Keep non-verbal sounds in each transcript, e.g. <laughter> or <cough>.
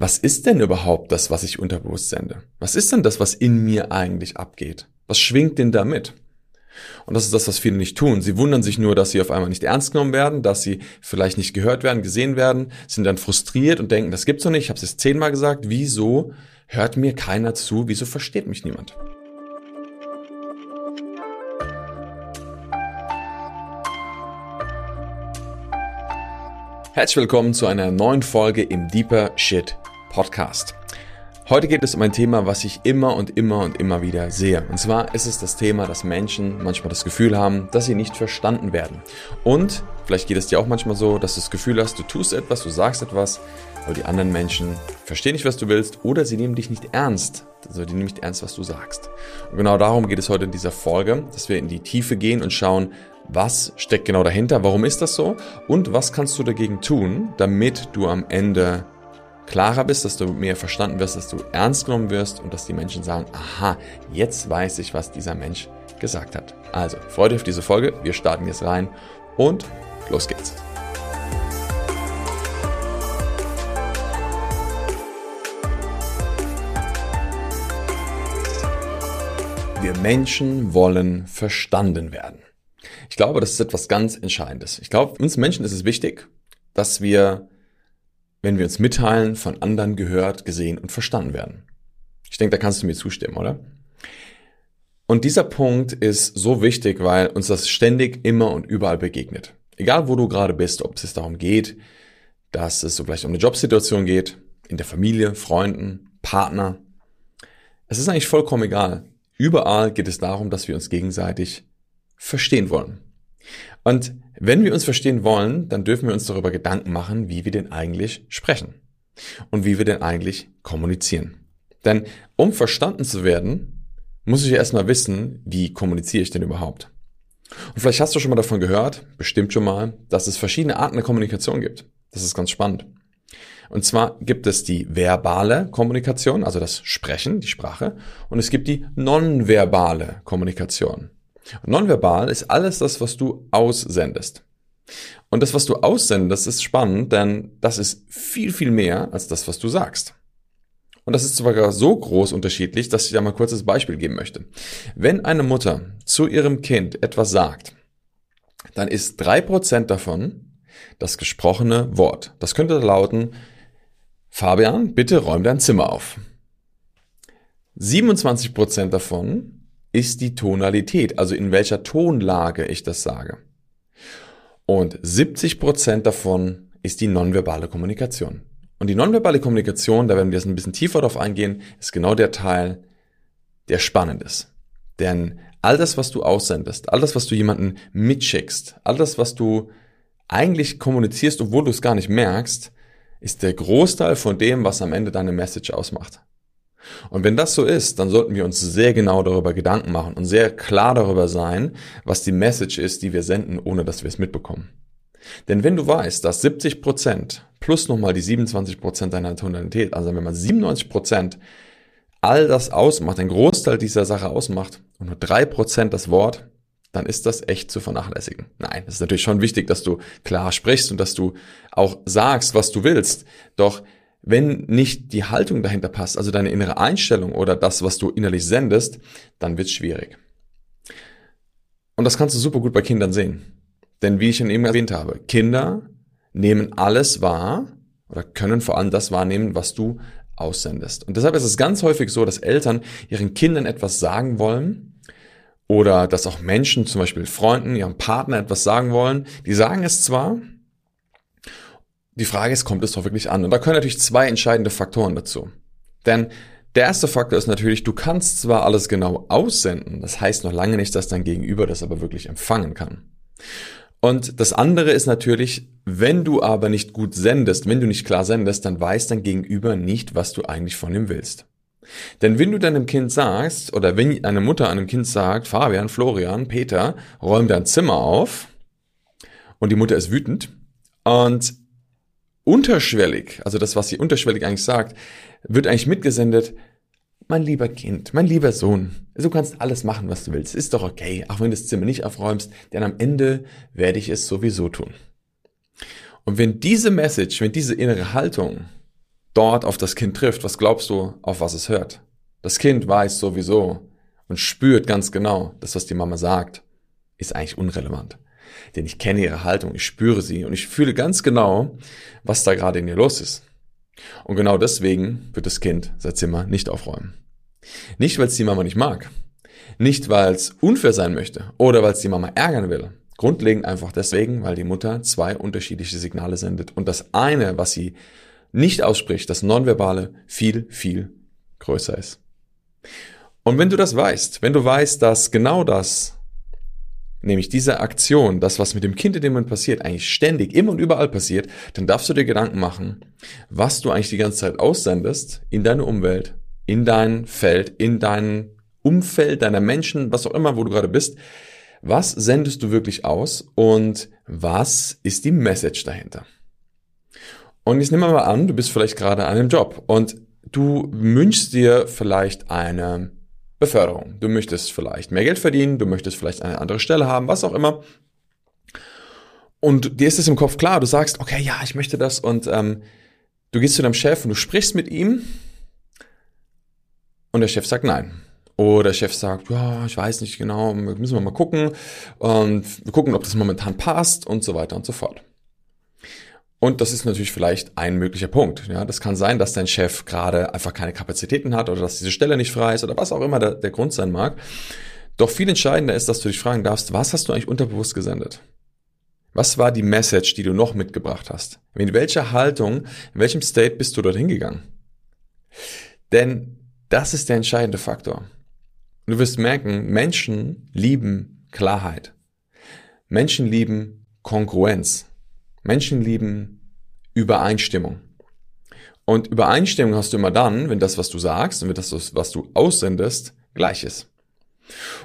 was ist denn überhaupt das, was ich unterbewusst sende? Was ist denn das, was in mir eigentlich abgeht? Was schwingt denn da mit? Und das ist das, was viele nicht tun. Sie wundern sich nur, dass sie auf einmal nicht ernst genommen werden, dass sie vielleicht nicht gehört werden, gesehen werden, sind dann frustriert und denken, das gibt's doch nicht, ich habe es jetzt zehnmal gesagt, wieso hört mir keiner zu, wieso versteht mich niemand? Herzlich willkommen zu einer neuen Folge im Deeper Shit Podcast. Heute geht es um ein Thema, was ich immer und immer und immer wieder sehe. Und zwar ist es das Thema, dass Menschen manchmal das Gefühl haben, dass sie nicht verstanden werden. Und vielleicht geht es dir auch manchmal so, dass du das Gefühl hast, du tust etwas, du sagst etwas, aber die anderen Menschen verstehen nicht, was du willst oder sie nehmen dich nicht ernst. Also die nehmen nicht ernst, was du sagst. Und genau darum geht es heute in dieser Folge, dass wir in die Tiefe gehen und schauen, was steckt genau dahinter, warum ist das so und was kannst du dagegen tun, damit du am Ende klarer bist, dass du mehr verstanden wirst, dass du ernst genommen wirst und dass die Menschen sagen, aha, jetzt weiß ich, was dieser Mensch gesagt hat. Also, freut euch auf diese Folge, wir starten jetzt rein und los geht's. Wir Menschen wollen verstanden werden. Ich glaube, das ist etwas ganz Entscheidendes. Ich glaube, uns Menschen ist es wichtig, dass wir wenn wir uns mitteilen, von anderen gehört, gesehen und verstanden werden. Ich denke, da kannst du mir zustimmen, oder? Und dieser Punkt ist so wichtig, weil uns das ständig immer und überall begegnet. Egal wo du gerade bist, ob es darum geht, dass es so gleich um eine Jobsituation geht, in der Familie, Freunden, Partner. Es ist eigentlich vollkommen egal. Überall geht es darum, dass wir uns gegenseitig verstehen wollen. Und wenn wir uns verstehen wollen, dann dürfen wir uns darüber Gedanken machen, wie wir denn eigentlich sprechen und wie wir denn eigentlich kommunizieren. Denn um verstanden zu werden, muss ich erstmal wissen, wie kommuniziere ich denn überhaupt. Und vielleicht hast du schon mal davon gehört, bestimmt schon mal, dass es verschiedene Arten der Kommunikation gibt. Das ist ganz spannend. Und zwar gibt es die verbale Kommunikation, also das Sprechen, die Sprache, und es gibt die nonverbale Kommunikation. Nonverbal ist alles das, was du aussendest. Und das, was du aussendest, ist spannend, denn das ist viel, viel mehr als das, was du sagst. Und das ist sogar so groß unterschiedlich, dass ich da mal kurz das Beispiel geben möchte. Wenn eine Mutter zu ihrem Kind etwas sagt, dann ist drei Prozent davon das gesprochene Wort. Das könnte lauten, Fabian, bitte räum dein Zimmer auf. 27 Prozent davon ist die Tonalität, also in welcher Tonlage ich das sage. Und 70 Prozent davon ist die nonverbale Kommunikation. Und die nonverbale Kommunikation, da werden wir jetzt ein bisschen tiefer drauf eingehen, ist genau der Teil, der spannend ist. Denn all das, was du aussendest, all das, was du jemanden mitschickst, all das, was du eigentlich kommunizierst, obwohl du es gar nicht merkst, ist der Großteil von dem, was am Ende deine Message ausmacht. Und wenn das so ist, dann sollten wir uns sehr genau darüber Gedanken machen und sehr klar darüber sein, was die Message ist, die wir senden, ohne dass wir es mitbekommen. Denn wenn du weißt, dass 70 Prozent plus nochmal die 27 Prozent deiner Tonalität, also wenn man 97 Prozent all das ausmacht, ein Großteil dieser Sache ausmacht und nur 3% das Wort, dann ist das echt zu vernachlässigen. Nein, es ist natürlich schon wichtig, dass du klar sprichst und dass du auch sagst, was du willst. Doch wenn nicht die Haltung dahinter passt, also deine innere Einstellung oder das, was du innerlich sendest, dann wird es schwierig. Und das kannst du super gut bei Kindern sehen. Denn wie ich schon eben erwähnt habe, Kinder nehmen alles wahr oder können vor allem das wahrnehmen, was du aussendest. Und deshalb ist es ganz häufig so, dass Eltern ihren Kindern etwas sagen wollen oder dass auch Menschen, zum Beispiel Freunden, ihrem Partner etwas sagen wollen. Die sagen es zwar, die Frage ist, kommt es doch wirklich an? Und da können natürlich zwei entscheidende Faktoren dazu. Denn der erste Faktor ist natürlich, du kannst zwar alles genau aussenden, das heißt noch lange nicht, dass dein Gegenüber das aber wirklich empfangen kann. Und das andere ist natürlich, wenn du aber nicht gut sendest, wenn du nicht klar sendest, dann weiß dein Gegenüber nicht, was du eigentlich von ihm willst. Denn wenn du deinem Kind sagst, oder wenn eine Mutter einem Kind sagt, Fabian, Florian, Peter, räum dein Zimmer auf, und die Mutter ist wütend, und unterschwellig, also das, was sie unterschwellig eigentlich sagt, wird eigentlich mitgesendet, mein lieber Kind, mein lieber Sohn, du kannst alles machen, was du willst, ist doch okay, auch wenn du das Zimmer nicht aufräumst, denn am Ende werde ich es sowieso tun. Und wenn diese Message, wenn diese innere Haltung dort auf das Kind trifft, was glaubst du, auf was es hört? Das Kind weiß sowieso und spürt ganz genau, dass was die Mama sagt, ist eigentlich unrelevant. Denn ich kenne ihre Haltung, ich spüre sie und ich fühle ganz genau, was da gerade in ihr los ist. Und genau deswegen wird das Kind sein Zimmer nicht aufräumen. Nicht, weil es die Mama nicht mag. Nicht, weil es unfair sein möchte oder weil es die Mama ärgern will. Grundlegend einfach deswegen, weil die Mutter zwei unterschiedliche Signale sendet. Und das eine, was sie nicht ausspricht, das Nonverbale, viel, viel größer ist. Und wenn du das weißt, wenn du weißt, dass genau das, nämlich diese Aktion, das, was mit dem Kind in dem Moment passiert, eigentlich ständig, immer und überall passiert, dann darfst du dir Gedanken machen, was du eigentlich die ganze Zeit aussendest in deine Umwelt, in dein Feld, in dein Umfeld deiner Menschen, was auch immer, wo du gerade bist. Was sendest du wirklich aus und was ist die Message dahinter? Und jetzt nehmen wir mal an, du bist vielleicht gerade an einem Job und du wünschst dir vielleicht eine Beförderung. Du möchtest vielleicht mehr Geld verdienen, du möchtest vielleicht eine andere Stelle haben, was auch immer. Und dir ist es im Kopf klar, du sagst, okay, ja, ich möchte das und ähm, du gehst zu deinem Chef und du sprichst mit ihm und der Chef sagt nein. Oder der Chef sagt, ja, ich weiß nicht genau, müssen wir mal gucken und wir gucken, ob das momentan passt und so weiter und so fort. Und das ist natürlich vielleicht ein möglicher Punkt. Ja, das kann sein, dass dein Chef gerade einfach keine Kapazitäten hat oder dass diese Stelle nicht frei ist oder was auch immer der, der Grund sein mag. Doch viel entscheidender ist, dass du dich fragen darfst, was hast du eigentlich unterbewusst gesendet? Was war die Message, die du noch mitgebracht hast? In welcher Haltung, in welchem State bist du dorthin gegangen? Denn das ist der entscheidende Faktor. Du wirst merken, Menschen lieben Klarheit. Menschen lieben Kongruenz. Menschen lieben Übereinstimmung. Und Übereinstimmung hast du immer dann, wenn das, was du sagst und wenn das, was du aussendest, gleich ist.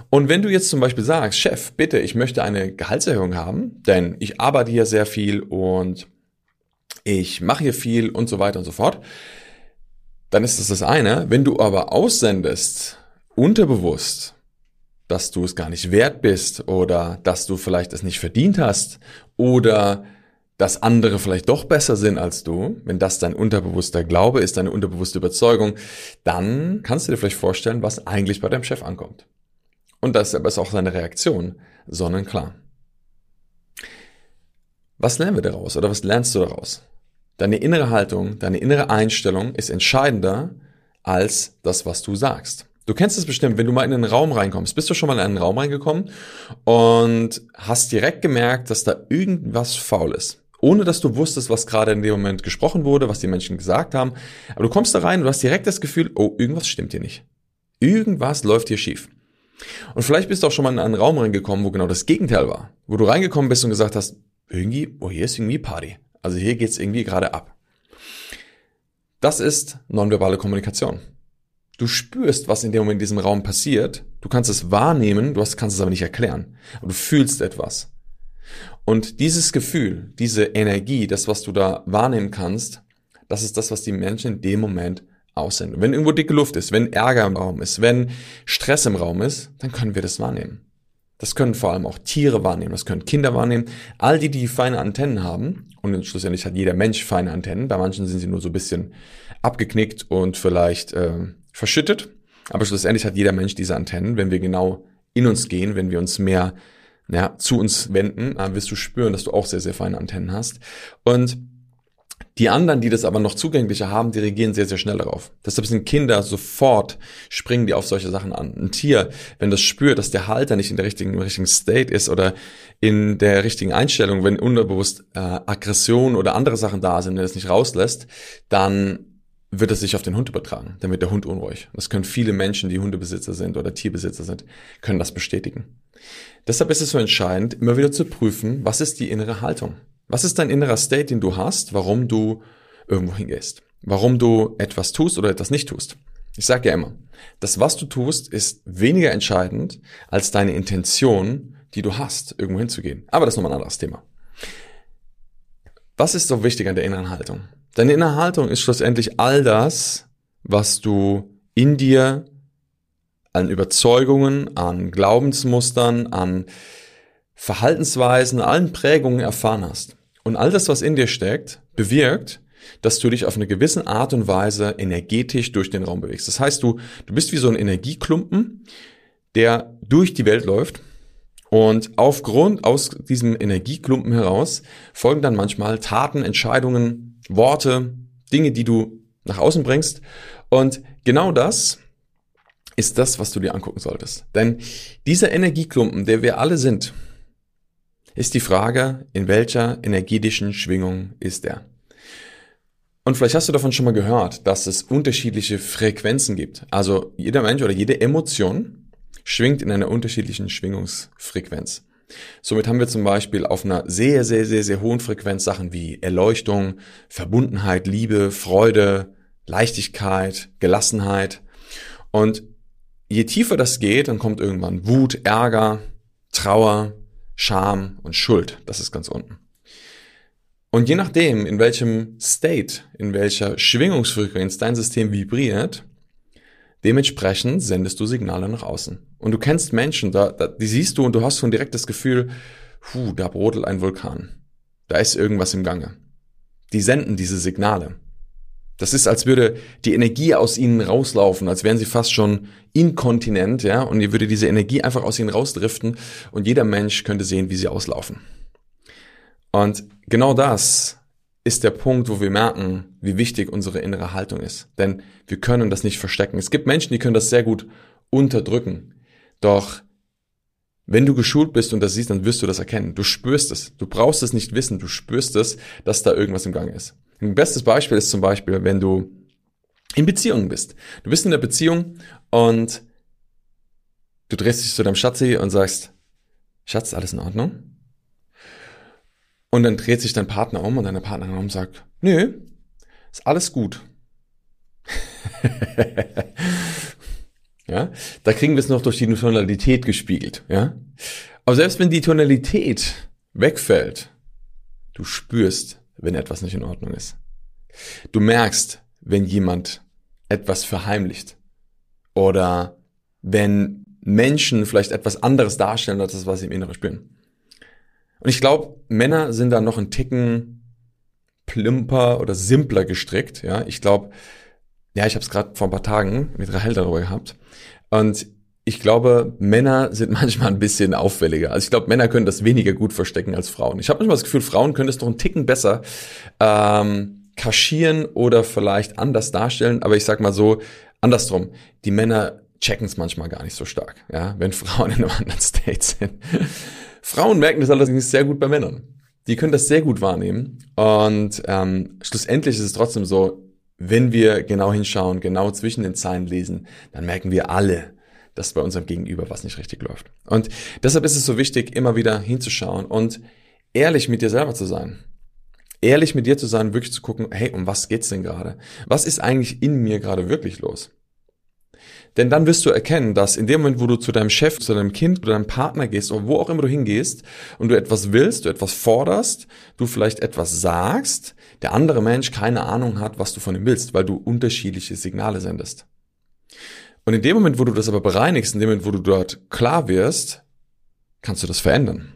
Und wenn du jetzt zum Beispiel sagst, Chef, bitte, ich möchte eine Gehaltserhöhung haben, denn ich arbeite hier sehr viel und ich mache hier viel und so weiter und so fort, dann ist das das eine. Wenn du aber aussendest, unterbewusst, dass du es gar nicht wert bist oder dass du vielleicht es nicht verdient hast oder dass andere vielleicht doch besser sind als du, wenn das dein unterbewusster Glaube ist, deine unterbewusste Überzeugung, dann kannst du dir vielleicht vorstellen, was eigentlich bei deinem Chef ankommt. Und das ist auch seine Reaktion, sonnenklar. Was lernen wir daraus oder was lernst du daraus? Deine innere Haltung, deine innere Einstellung ist entscheidender als das, was du sagst. Du kennst es bestimmt, wenn du mal in einen Raum reinkommst. Bist du schon mal in einen Raum reingekommen und hast direkt gemerkt, dass da irgendwas faul ist ohne dass du wusstest, was gerade in dem Moment gesprochen wurde, was die Menschen gesagt haben. Aber du kommst da rein und du hast direkt das Gefühl, oh, irgendwas stimmt hier nicht. Irgendwas läuft hier schief. Und vielleicht bist du auch schon mal in einen Raum reingekommen, wo genau das Gegenteil war. Wo du reingekommen bist und gesagt hast, irgendwie, oh, hier ist irgendwie Party. Also hier geht's irgendwie gerade ab. Das ist nonverbale Kommunikation. Du spürst, was in dem Moment in diesem Raum passiert. Du kannst es wahrnehmen, du kannst es aber nicht erklären. Aber du fühlst etwas. Und dieses Gefühl, diese Energie, das, was du da wahrnehmen kannst, das ist das, was die Menschen in dem Moment aussenden. Wenn irgendwo dicke Luft ist, wenn Ärger im Raum ist, wenn Stress im Raum ist, dann können wir das wahrnehmen. Das können vor allem auch Tiere wahrnehmen, das können Kinder wahrnehmen. All die, die feine Antennen haben, und schlussendlich hat jeder Mensch feine Antennen, bei manchen sind sie nur so ein bisschen abgeknickt und vielleicht äh, verschüttet, aber schlussendlich hat jeder Mensch diese Antennen, wenn wir genau in uns gehen, wenn wir uns mehr ja, zu uns wenden, dann wirst du spüren, dass du auch sehr, sehr feine Antennen hast. Und die anderen, die das aber noch zugänglicher haben, die reagieren sehr, sehr schnell darauf. Deshalb sind Kinder sofort, springen die auf solche Sachen an. Ein Tier, wenn das spürt, dass der Halter nicht in der richtigen, im richtigen State ist oder in der richtigen Einstellung, wenn unterbewusst äh, Aggression oder andere Sachen da sind, wenn es nicht rauslässt, dann wird es sich auf den Hund übertragen. Dann wird der Hund unruhig. Das können viele Menschen, die Hundebesitzer sind oder Tierbesitzer sind, können das bestätigen. Deshalb ist es so entscheidend, immer wieder zu prüfen, was ist die innere Haltung? Was ist dein innerer State, den du hast, warum du irgendwo hingehst? Warum du etwas tust oder etwas nicht tust? Ich sage ja immer, das, was du tust, ist weniger entscheidend als deine Intention, die du hast, irgendwo hinzugehen. Aber das ist nochmal ein anderes Thema. Was ist so wichtig an der inneren Haltung? Deine innere Haltung ist schlussendlich all das, was du in dir an Überzeugungen, an Glaubensmustern, an Verhaltensweisen, allen Prägungen erfahren hast. Und all das, was in dir steckt, bewirkt, dass du dich auf eine gewisse Art und Weise energetisch durch den Raum bewegst. Das heißt, du, du bist wie so ein Energieklumpen, der durch die Welt läuft und aufgrund aus diesem Energieklumpen heraus folgen dann manchmal Taten, Entscheidungen, Worte, Dinge, die du nach außen bringst. Und genau das ist das, was du dir angucken solltest. Denn dieser Energieklumpen, der wir alle sind, ist die Frage, in welcher energetischen Schwingung ist er? Und vielleicht hast du davon schon mal gehört, dass es unterschiedliche Frequenzen gibt. Also jeder Mensch oder jede Emotion schwingt in einer unterschiedlichen Schwingungsfrequenz. Somit haben wir zum Beispiel auf einer sehr, sehr, sehr, sehr hohen Frequenz Sachen wie Erleuchtung, Verbundenheit, Liebe, Freude, Leichtigkeit, Gelassenheit. Und je tiefer das geht, dann kommt irgendwann Wut, Ärger, Trauer, Scham und Schuld. Das ist ganz unten. Und je nachdem, in welchem State, in welcher Schwingungsfrequenz dein System vibriert, Dementsprechend sendest du Signale nach außen. Und du kennst Menschen, da, da, die siehst du und du hast schon direkt das Gefühl, puh, da brodelt ein Vulkan. Da ist irgendwas im Gange. Die senden diese Signale. Das ist, als würde die Energie aus ihnen rauslaufen, als wären sie fast schon inkontinent, ja, und ihr würde diese Energie einfach aus ihnen rausdriften und jeder Mensch könnte sehen, wie sie auslaufen. Und genau das ist der Punkt, wo wir merken, wie wichtig unsere innere Haltung ist. Denn wir können das nicht verstecken. Es gibt Menschen, die können das sehr gut unterdrücken. Doch wenn du geschult bist und das siehst, dann wirst du das erkennen. Du spürst es. Du brauchst es nicht wissen. Du spürst es, dass da irgendwas im Gang ist. Ein bestes Beispiel ist zum Beispiel, wenn du in Beziehungen bist. Du bist in der Beziehung und du drehst dich zu deinem Schatzi und sagst, Schatz, alles in Ordnung? Und dann dreht sich dein Partner um und deine Partnerin um und sagt, nö, ist alles gut. <laughs> ja, da kriegen wir es noch durch die Tonalität gespiegelt, ja. Aber selbst wenn die Tonalität wegfällt, du spürst, wenn etwas nicht in Ordnung ist. Du merkst, wenn jemand etwas verheimlicht oder wenn Menschen vielleicht etwas anderes darstellen als das, was sie im Inneren spüren. Und ich glaube, Männer sind da noch ein Ticken plümper oder simpler gestrickt. Ja, ich glaube, ja, ich habe es gerade vor ein paar Tagen mit Rahel darüber gehabt. Und ich glaube, Männer sind <laughs> manchmal ein bisschen auffälliger. Also ich glaube, Männer können das weniger gut verstecken als Frauen. Ich habe manchmal das Gefühl, Frauen können das doch einen Ticken besser ähm, kaschieren oder vielleicht anders darstellen. Aber ich sag mal so, andersrum, die Männer checken es manchmal gar nicht so stark, ja, wenn <laughs> Frauen in einem anderen State sind. Frauen merken das allerdings sehr gut bei Männern. Die können das sehr gut wahrnehmen. Und ähm, schlussendlich ist es trotzdem so, wenn wir genau hinschauen, genau zwischen den Zeilen lesen, dann merken wir alle, dass bei unserem Gegenüber was nicht richtig läuft. Und deshalb ist es so wichtig, immer wieder hinzuschauen und ehrlich mit dir selber zu sein. Ehrlich mit dir zu sein, wirklich zu gucken, hey, um was geht's denn gerade? Was ist eigentlich in mir gerade wirklich los? Denn dann wirst du erkennen, dass in dem Moment, wo du zu deinem Chef, zu deinem Kind oder deinem Partner gehst oder wo auch immer du hingehst und du etwas willst, du etwas forderst, du vielleicht etwas sagst, der andere Mensch keine Ahnung hat, was du von ihm willst, weil du unterschiedliche Signale sendest. Und in dem Moment, wo du das aber bereinigst, in dem Moment, wo du dort klar wirst, kannst du das verändern.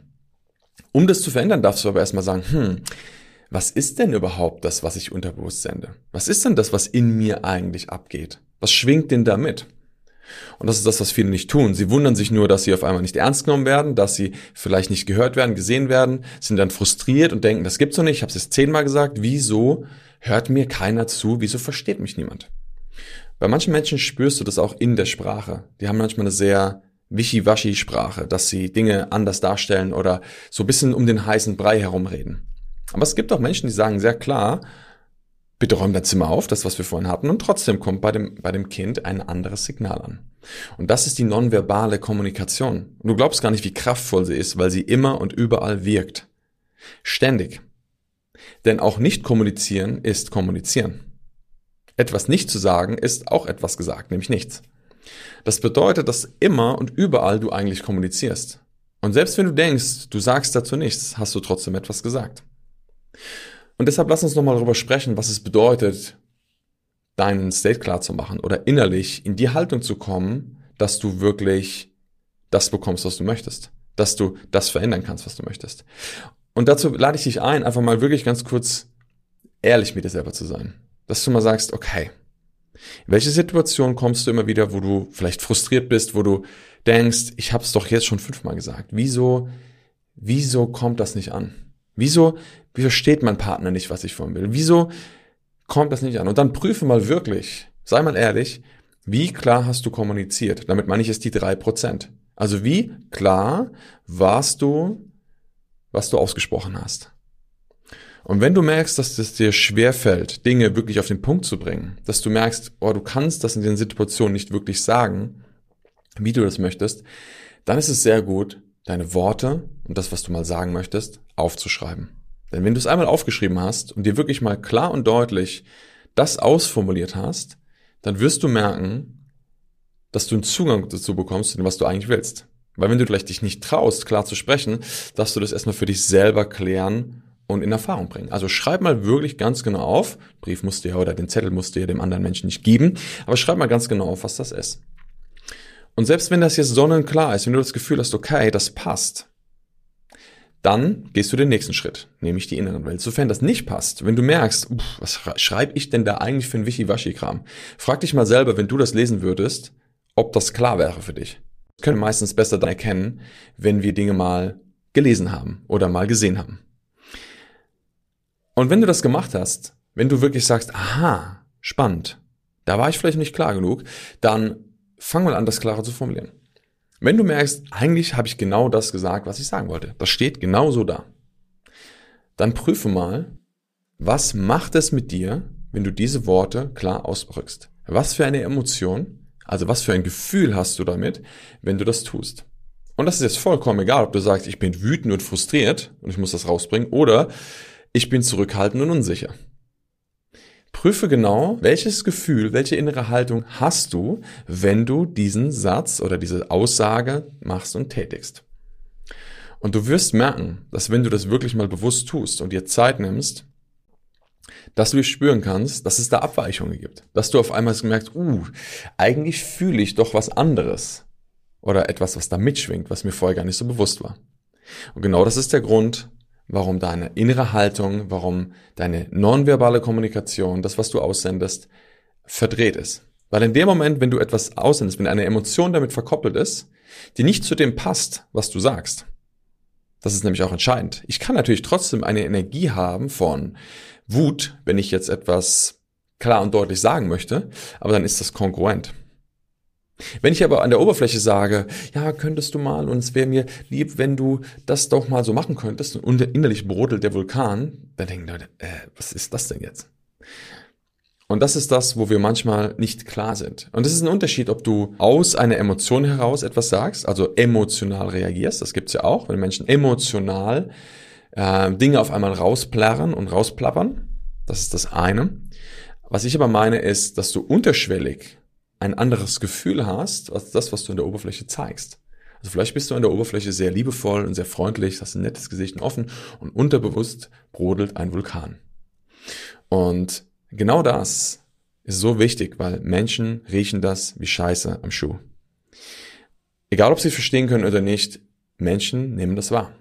Um das zu verändern, darfst du aber erstmal sagen, hm, was ist denn überhaupt das, was ich unterbewusst sende? Was ist denn das, was in mir eigentlich abgeht? Was schwingt denn da mit? Und das ist das, was viele nicht tun. Sie wundern sich nur, dass sie auf einmal nicht ernst genommen werden, dass sie vielleicht nicht gehört werden, gesehen werden, sind dann frustriert und denken, das gibt's doch nicht, ich habe es jetzt zehnmal gesagt, wieso hört mir keiner zu, wieso versteht mich niemand? Bei manchen Menschen spürst du das auch in der Sprache. Die haben manchmal eine sehr wischiwaschi-Sprache, dass sie Dinge anders darstellen oder so ein bisschen um den heißen Brei herumreden. Aber es gibt auch Menschen, die sagen sehr klar, bitte räum dein Zimmer auf, das, was wir vorhin hatten, und trotzdem kommt bei dem, bei dem Kind ein anderes Signal an. Und das ist die nonverbale Kommunikation. Du glaubst gar nicht, wie kraftvoll sie ist, weil sie immer und überall wirkt. Ständig. Denn auch nicht kommunizieren ist kommunizieren. Etwas nicht zu sagen ist auch etwas gesagt, nämlich nichts. Das bedeutet, dass immer und überall du eigentlich kommunizierst. Und selbst wenn du denkst, du sagst dazu nichts, hast du trotzdem etwas gesagt. Und deshalb lass uns nochmal darüber sprechen, was es bedeutet, deinen State klar zu machen oder innerlich in die Haltung zu kommen, dass du wirklich das bekommst, was du möchtest. Dass du das verändern kannst, was du möchtest. Und dazu lade ich dich ein, einfach mal wirklich ganz kurz ehrlich mit dir selber zu sein. Dass du mal sagst, okay, welche Situation kommst du immer wieder, wo du vielleicht frustriert bist, wo du denkst, ich habe es doch jetzt schon fünfmal gesagt. Wieso, wieso kommt das nicht an? Wieso, wie versteht mein Partner nicht, was ich von will? Wieso kommt das nicht an? Und dann prüfe mal wirklich, sei mal ehrlich, wie klar hast du kommuniziert? Damit meine ich es die drei Prozent. Also wie klar warst du, was du ausgesprochen hast? Und wenn du merkst, dass es dir schwerfällt, Dinge wirklich auf den Punkt zu bringen, dass du merkst, oh, du kannst das in den Situationen nicht wirklich sagen, wie du das möchtest, dann ist es sehr gut, deine Worte und das, was du mal sagen möchtest, aufzuschreiben. Denn wenn du es einmal aufgeschrieben hast und dir wirklich mal klar und deutlich das ausformuliert hast, dann wirst du merken, dass du einen Zugang dazu bekommst, was du eigentlich willst. Weil wenn du vielleicht dich nicht traust, klar zu sprechen, dass du das erstmal für dich selber klären und in Erfahrung bringen. Also schreib mal wirklich ganz genau auf, Brief musst du ja oder den Zettel musst du ja dem anderen Menschen nicht geben, aber schreib mal ganz genau auf, was das ist. Und selbst wenn das jetzt sonnenklar ist, wenn du das Gefühl hast, okay, das passt, dann gehst du den nächsten Schritt, nämlich die inneren Welt. Sofern das nicht passt, wenn du merkst, uff, was schreibe ich denn da eigentlich für ein Wischiwaschi-Kram? Frag dich mal selber, wenn du das lesen würdest, ob das klar wäre für dich. Wir können meistens besser dann erkennen, wenn wir Dinge mal gelesen haben oder mal gesehen haben. Und wenn du das gemacht hast, wenn du wirklich sagst, aha, spannend, da war ich vielleicht nicht klar genug, dann fang mal an, das klarer zu formulieren. Wenn du merkst, eigentlich habe ich genau das gesagt, was ich sagen wollte, das steht genau so da, dann prüfe mal, was macht es mit dir, wenn du diese Worte klar ausdrückst? Was für eine Emotion, also was für ein Gefühl hast du damit, wenn du das tust? Und das ist jetzt vollkommen egal, ob du sagst, ich bin wütend und frustriert und ich muss das rausbringen, oder ich bin zurückhaltend und unsicher. Prüfe genau, welches Gefühl, welche innere Haltung hast du, wenn du diesen Satz oder diese Aussage machst und tätigst. Und du wirst merken, dass wenn du das wirklich mal bewusst tust und dir Zeit nimmst, dass du spüren kannst, dass es da Abweichungen gibt. Dass du auf einmal merkst, uh, eigentlich fühle ich doch was anderes. Oder etwas, was da mitschwingt, was mir vorher gar nicht so bewusst war. Und genau das ist der Grund, warum deine innere Haltung, warum deine nonverbale Kommunikation, das, was du aussendest, verdreht ist. Weil in dem Moment, wenn du etwas aussendest, wenn eine Emotion damit verkoppelt ist, die nicht zu dem passt, was du sagst, das ist nämlich auch entscheidend. Ich kann natürlich trotzdem eine Energie haben von Wut, wenn ich jetzt etwas klar und deutlich sagen möchte, aber dann ist das kongruent. Wenn ich aber an der Oberfläche sage, ja, könntest du mal und es wäre mir lieb, wenn du das doch mal so machen könntest und innerlich brodelt der Vulkan, dann denken Leute, äh, was ist das denn jetzt? Und das ist das, wo wir manchmal nicht klar sind. Und das ist ein Unterschied, ob du aus einer Emotion heraus etwas sagst, also emotional reagierst, das gibt's ja auch, wenn Menschen emotional äh, Dinge auf einmal rausplärren und rausplappern. Das ist das eine. Was ich aber meine, ist, dass du unterschwellig ein anderes Gefühl hast, als das, was du in der Oberfläche zeigst. Also vielleicht bist du an der Oberfläche sehr liebevoll und sehr freundlich, hast ein nettes Gesicht und offen und unterbewusst brodelt ein Vulkan. Und genau das ist so wichtig, weil Menschen riechen das wie Scheiße am Schuh. Egal, ob sie verstehen können oder nicht, Menschen nehmen das wahr.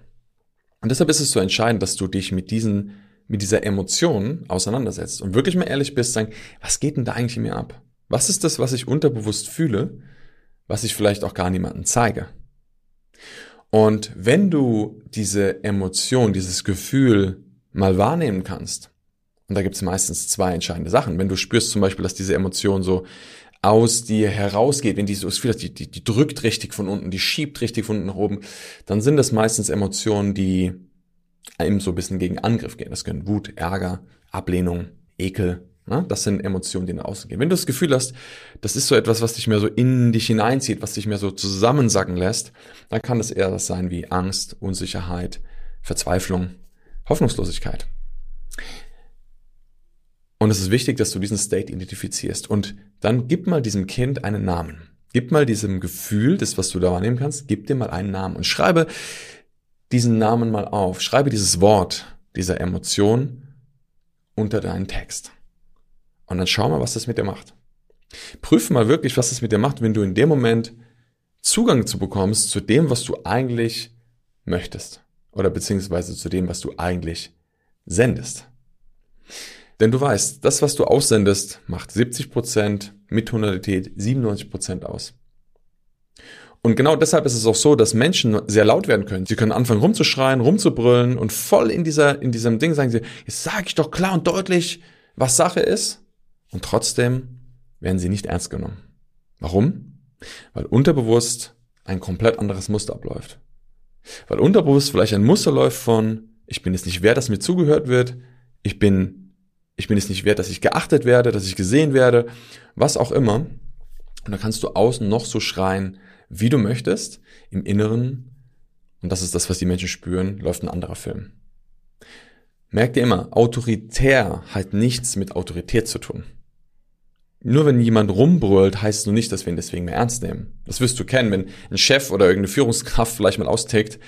Und deshalb ist es so entscheidend, dass du dich mit diesen, mit dieser Emotion auseinandersetzt und wirklich mal ehrlich bist, sagen, was geht denn da eigentlich in mir ab? Was ist das, was ich unterbewusst fühle, was ich vielleicht auch gar niemandem zeige? Und wenn du diese Emotion, dieses Gefühl mal wahrnehmen kannst, und da gibt es meistens zwei entscheidende Sachen. Wenn du spürst zum Beispiel, dass diese Emotion so aus dir herausgeht, wenn die so das Gefühl hast, die, die, die drückt richtig von unten, die schiebt richtig von unten nach oben, dann sind das meistens Emotionen, die einem so ein bisschen gegen Angriff gehen. Das können Wut, Ärger, Ablehnung, Ekel, das sind Emotionen, die nach außen gehen. Wenn du das Gefühl hast, das ist so etwas, was dich mehr so in dich hineinzieht, was dich mehr so zusammensacken lässt, dann kann das eher das sein wie Angst, Unsicherheit, Verzweiflung, Hoffnungslosigkeit. Und es ist wichtig, dass du diesen State identifizierst. Und dann gib mal diesem Kind einen Namen. Gib mal diesem Gefühl, das, was du da wahrnehmen kannst, gib dir mal einen Namen und schreibe diesen Namen mal auf. Schreibe dieses Wort dieser Emotion unter deinen Text. Und dann schau mal, was das mit dir macht. Prüfe mal wirklich, was das mit dir macht, wenn du in dem Moment Zugang zu bekommst zu dem, was du eigentlich möchtest. Oder beziehungsweise zu dem, was du eigentlich sendest. Denn du weißt, das, was du aussendest, macht 70% mit Tonalität 97% aus. Und genau deshalb ist es auch so, dass Menschen sehr laut werden können. Sie können anfangen rumzuschreien, rumzubrüllen und voll in dieser, in diesem Ding sagen sie, jetzt sage ich doch klar und deutlich, was Sache ist. Und trotzdem werden sie nicht ernst genommen. Warum? Weil unterbewusst ein komplett anderes Muster abläuft. Weil unterbewusst vielleicht ein Muster läuft von, ich bin es nicht wert, dass mir zugehört wird, ich bin, ich bin es nicht wert, dass ich geachtet werde, dass ich gesehen werde, was auch immer. Und da kannst du außen noch so schreien, wie du möchtest, im Inneren, und das ist das, was die Menschen spüren, läuft ein anderer Film. Merk dir immer, autoritär hat nichts mit Autorität zu tun. Nur wenn jemand rumbrüllt, heißt es nur nicht, dass wir ihn deswegen mehr ernst nehmen. Das wirst du kennen, wenn ein Chef oder irgendeine Führungskraft vielleicht mal austickt.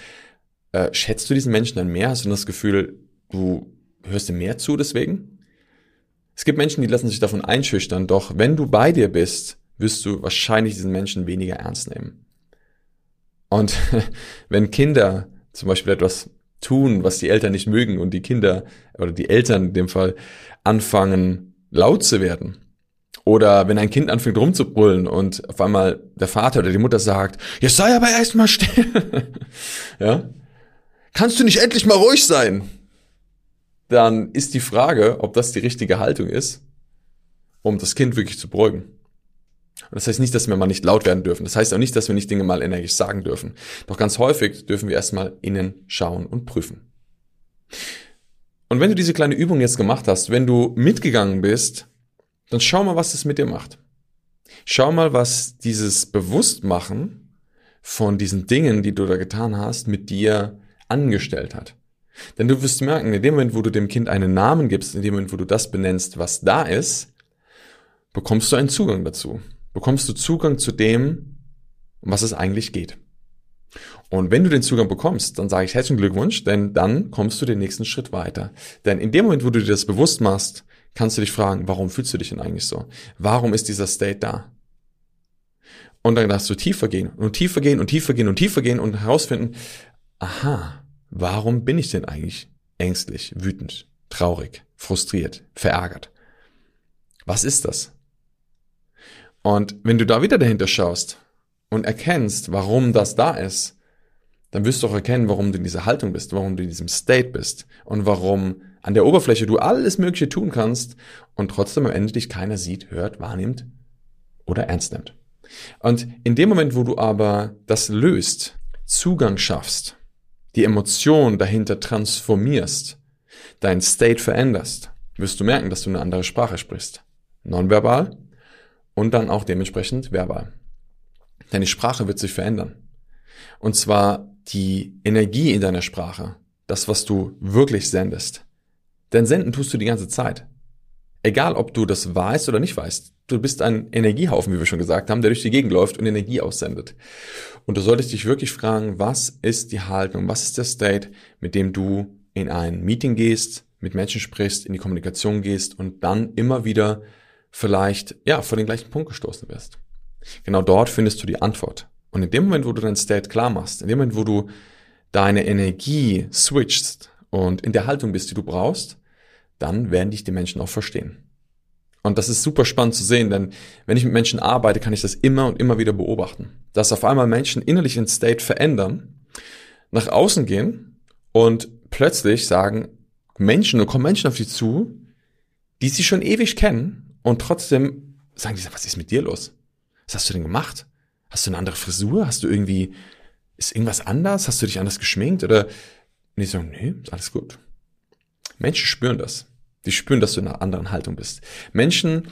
Äh, schätzt du diesen Menschen dann mehr? Hast du das Gefühl, du hörst ihm mehr zu deswegen? Es gibt Menschen, die lassen sich davon einschüchtern, doch wenn du bei dir bist, wirst du wahrscheinlich diesen Menschen weniger ernst nehmen. Und <laughs> wenn Kinder zum Beispiel etwas tun, was die Eltern nicht mögen und die Kinder oder die Eltern in dem Fall anfangen laut zu werden, oder wenn ein Kind anfängt rumzubrüllen und auf einmal der Vater oder die Mutter sagt, jetzt sei aber erstmal still. <laughs> ja? Kannst du nicht endlich mal ruhig sein? Dann ist die Frage, ob das die richtige Haltung ist, um das Kind wirklich zu beruhigen. Und das heißt nicht, dass wir mal nicht laut werden dürfen. Das heißt auch nicht, dass wir nicht Dinge mal energisch sagen dürfen. Doch ganz häufig dürfen wir erstmal innen schauen und prüfen. Und wenn du diese kleine Übung jetzt gemacht hast, wenn du mitgegangen bist, dann schau mal, was das mit dir macht. Schau mal, was dieses Bewusstmachen von diesen Dingen, die du da getan hast, mit dir angestellt hat. Denn du wirst merken, in dem Moment, wo du dem Kind einen Namen gibst, in dem Moment, wo du das benennst, was da ist, bekommst du einen Zugang dazu bekommst du Zugang zu dem, um was es eigentlich geht. Und wenn du den Zugang bekommst, dann sage ich herzlichen Glückwunsch, denn dann kommst du den nächsten Schritt weiter. Denn in dem Moment, wo du dir das bewusst machst, kannst du dich fragen, warum fühlst du dich denn eigentlich so? Warum ist dieser State da? Und dann darfst du tiefer gehen und tiefer gehen und tiefer gehen und tiefer gehen und herausfinden, aha, warum bin ich denn eigentlich ängstlich, wütend, traurig, frustriert, verärgert? Was ist das? Und wenn du da wieder dahinter schaust und erkennst, warum das da ist, dann wirst du auch erkennen, warum du in dieser Haltung bist, warum du in diesem State bist und warum an der Oberfläche du alles Mögliche tun kannst und trotzdem am Ende dich keiner sieht, hört, wahrnimmt oder ernst nimmt. Und in dem Moment, wo du aber das löst, Zugang schaffst, die Emotion dahinter transformierst, dein State veränderst, wirst du merken, dass du eine andere Sprache sprichst. Nonverbal und dann auch dementsprechend verbal. Deine Sprache wird sich verändern. Und zwar die Energie in deiner Sprache, das, was du wirklich sendest. Denn senden tust du die ganze Zeit. Egal, ob du das weißt oder nicht weißt. Du bist ein Energiehaufen, wie wir schon gesagt haben, der durch die Gegend läuft und Energie aussendet. Und du solltest dich wirklich fragen, was ist die Haltung, was ist der State, mit dem du in ein Meeting gehst, mit Menschen sprichst, in die Kommunikation gehst und dann immer wieder vielleicht, ja, vor den gleichen Punkt gestoßen wirst. Genau dort findest du die Antwort. Und in dem Moment, wo du dein State klar machst, in dem Moment, wo du deine Energie switchst und in der Haltung bist, die du brauchst, dann werden dich die Menschen auch verstehen. Und das ist super spannend zu sehen, denn wenn ich mit Menschen arbeite, kann ich das immer und immer wieder beobachten. Dass auf einmal Menschen innerlich den State verändern, nach außen gehen und plötzlich sagen Menschen und kommen Menschen auf dich zu, die sie schon ewig kennen und trotzdem sagen die, was ist mit dir los? Was hast du denn gemacht? Hast du eine andere Frisur? Hast du irgendwie, ist irgendwas anders? Hast du dich anders geschminkt? Oder, und die sagen, nee, ist alles gut. Menschen spüren das. Die spüren, dass du in einer anderen Haltung bist. Menschen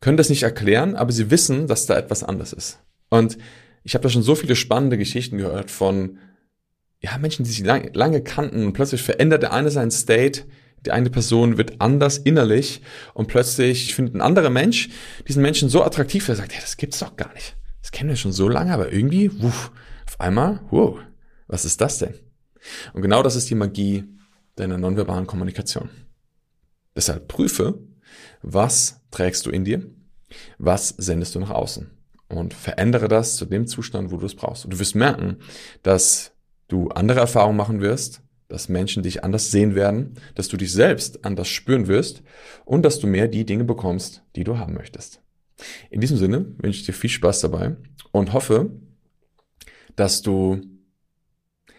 können das nicht erklären, aber sie wissen, dass da etwas anders ist. Und ich habe da schon so viele spannende Geschichten gehört von ja, Menschen, die sich lange, lange kannten und plötzlich verändert der eine seinen State, die eine Person wird anders innerlich und plötzlich findet ein anderer Mensch diesen Menschen so attraktiv, er sagt, ja, das gibt's doch gar nicht. Das kennen wir schon so lange, aber irgendwie, wuff, auf einmal, wow, was ist das denn? Und genau das ist die Magie deiner nonverbalen Kommunikation. Deshalb prüfe, was trägst du in dir, was sendest du nach außen und verändere das zu dem Zustand, wo du es brauchst. Und du wirst merken, dass du andere Erfahrungen machen wirst, dass Menschen dich anders sehen werden, dass du dich selbst anders spüren wirst und dass du mehr die Dinge bekommst, die du haben möchtest. In diesem Sinne wünsche ich dir viel Spaß dabei und hoffe, dass du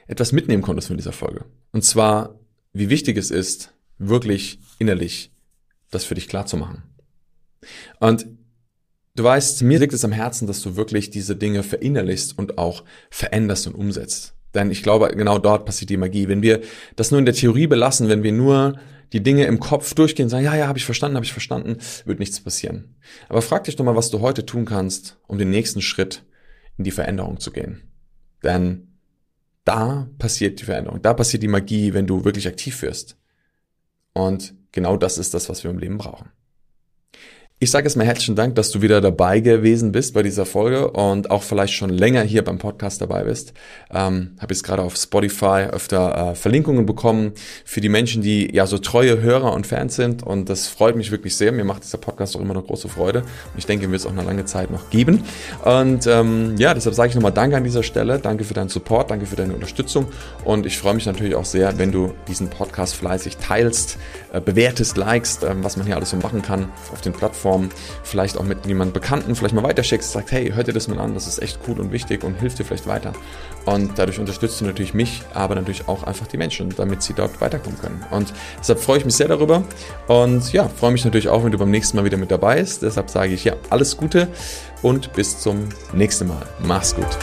etwas mitnehmen konntest von dieser Folge. Und zwar, wie wichtig es ist, wirklich innerlich das für dich klar zu machen. Und du weißt, mir liegt es am Herzen, dass du wirklich diese Dinge verinnerlichst und auch veränderst und umsetzt. Denn ich glaube, genau dort passiert die Magie. Wenn wir das nur in der Theorie belassen, wenn wir nur die Dinge im Kopf durchgehen, sagen, ja, ja, habe ich verstanden, habe ich verstanden, wird nichts passieren. Aber frag dich doch mal, was du heute tun kannst, um den nächsten Schritt in die Veränderung zu gehen. Denn da passiert die Veränderung, da passiert die Magie, wenn du wirklich aktiv wirst. Und genau das ist das, was wir im Leben brauchen. Ich sage es mal herzlichen Dank, dass du wieder dabei gewesen bist bei dieser Folge und auch vielleicht schon länger hier beim Podcast dabei bist. Ähm, Habe jetzt gerade auf Spotify öfter äh, Verlinkungen bekommen für die Menschen, die ja so treue Hörer und Fans sind und das freut mich wirklich sehr. Mir macht dieser Podcast auch immer noch große Freude und ich denke, mir wird es auch eine lange Zeit noch geben. Und ähm, ja, deshalb sage ich nochmal Danke an dieser Stelle. Danke für deinen Support, danke für deine Unterstützung und ich freue mich natürlich auch sehr, wenn du diesen Podcast fleißig teilst, äh, bewertest, likest, äh, was man hier alles so machen kann auf den Plattformen Plattform, vielleicht auch mit jemandem Bekannten, vielleicht mal weiterschickst, sagst, hey, hört dir das mal an, das ist echt cool und wichtig und hilft dir vielleicht weiter. Und dadurch unterstützt du natürlich mich, aber natürlich auch einfach die Menschen, damit sie dort weiterkommen können. Und deshalb freue ich mich sehr darüber und ja, freue mich natürlich auch, wenn du beim nächsten Mal wieder mit dabei bist. Deshalb sage ich ja, alles Gute und bis zum nächsten Mal. Mach's gut.